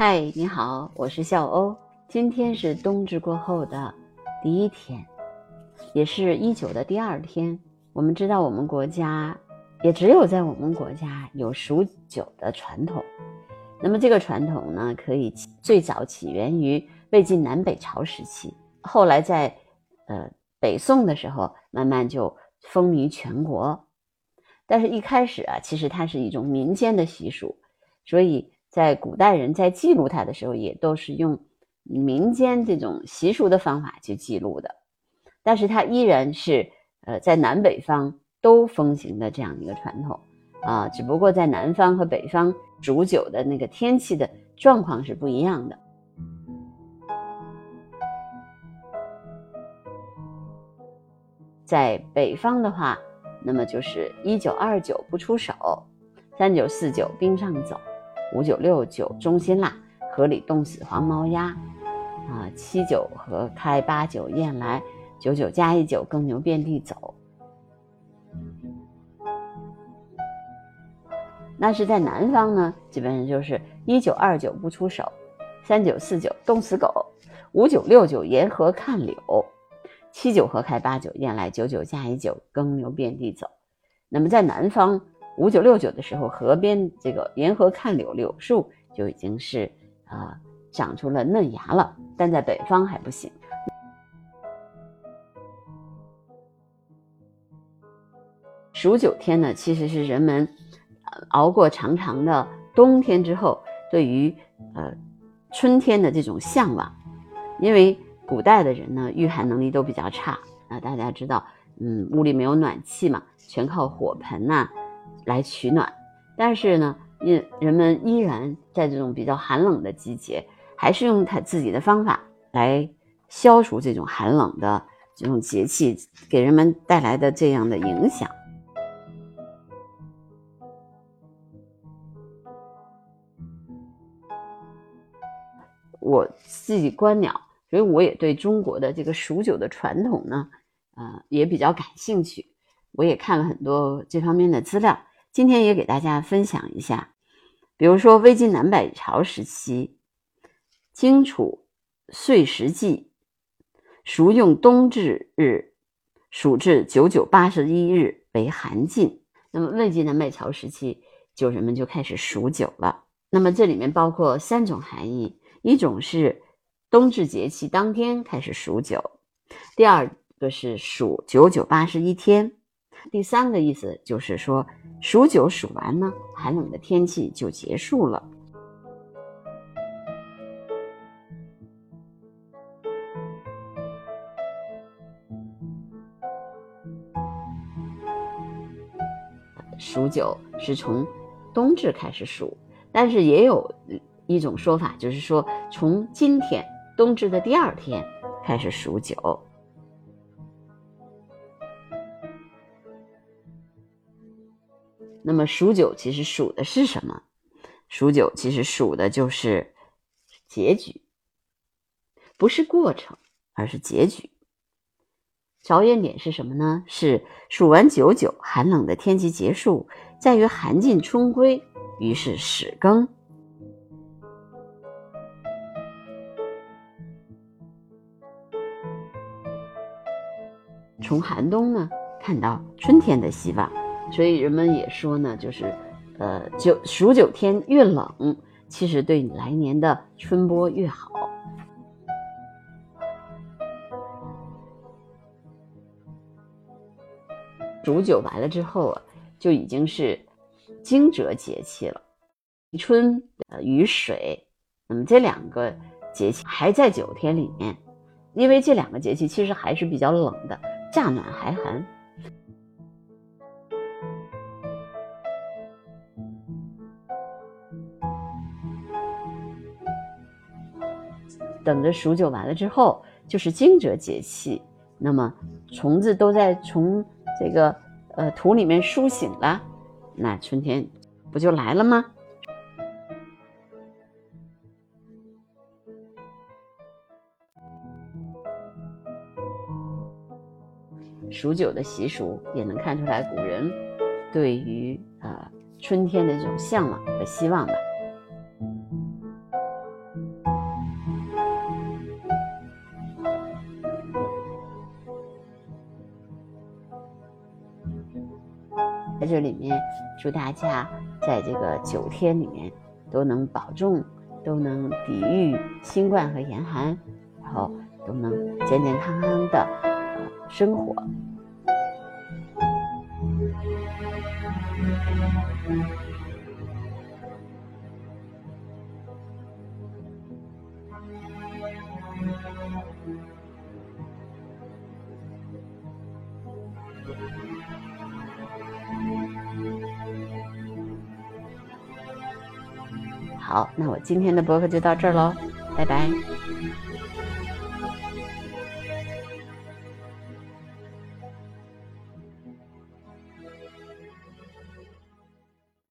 嗨，你好，我是笑欧。今天是冬至过后的第一天，也是一九的第二天。我们知道，我们国家也只有在我们国家有数九的传统。那么这个传统呢，可以最早起源于魏晋南北朝时期，后来在呃北宋的时候，慢慢就风靡全国。但是，一开始啊，其实它是一种民间的习俗，所以在古代人在记录它的时候，也都是用民间这种习俗的方法去记录的。但是，它依然是呃在南北方都风行的这样一个传统啊，只不过在南方和北方煮酒的那个天气的状况是不一样的。在北方的话。那么就是一九二九不出手，三九四九冰上走，五九六九中心啦，河里冻死黄毛鸭，啊七九河开八九雁来，九九加一九耕牛遍地走。那是在南方呢，基本上就是一九二九不出手，三九四九冻死狗，五九六九沿河看柳。七九河开，八九雁来，九九加一九，耕牛遍地走。那么在南方，五九六九的时候，河边这个沿河看柳，柳树就已经是啊长出了嫩芽了。但在北方还不行。数九天呢，其实是人们熬过长长的冬天之后，对于呃春天的这种向往，因为。古代的人呢，御寒能力都比较差啊。大家知道，嗯，屋里没有暖气嘛，全靠火盆呐来取暖。但是呢，人人们依然在这种比较寒冷的季节，还是用他自己的方法来消除这种寒冷的这种节气给人们带来的这样的影响。我自己观鸟。所以我也对中国的这个数九的传统呢，呃，也比较感兴趣。我也看了很多这方面的资料，今天也给大家分享一下。比如说魏晋南北朝时期，荆楚岁时记，熟用冬至日，数至九九八十一日为寒尽。那么魏晋南北朝时期，就人们就开始数酒了。那么这里面包括三种含义，一种是。冬至节气当天开始数九，第二个是数九九八十一天，第三个意思就是说数九数完呢，寒冷的天气就结束了。数九是从冬至开始数，但是也有一种说法，就是说从今天。冬至的第二天开始数九，那么数九其实数的是什么？数九其实数的就是结局，不是过程，而是结局。着眼点是什么呢？是数完九九，寒冷的天气结束，在于寒尽春归，于是始更。从寒冬呢看到春天的希望，所以人们也说呢，就是，呃，九数九天越冷，其实对你来年的春播越好。数九完了之后啊，就已经是惊蛰节气了。春呃雨水，那么这两个节气还在九天里面，因为这两个节气其实还是比较冷的。乍暖还寒，等着数九完了之后，就是惊蛰节气。那么虫子都在从这个呃土里面苏醒了，那春天不就来了吗？数九的习俗也能看出来古人对于呃春天的这种向往和希望吧。这里面祝大家在这个九天里面都能保重，都能抵御新冠和严寒，然后都能健健康康的生活。好，那我今天的博客就到这儿喽，拜拜。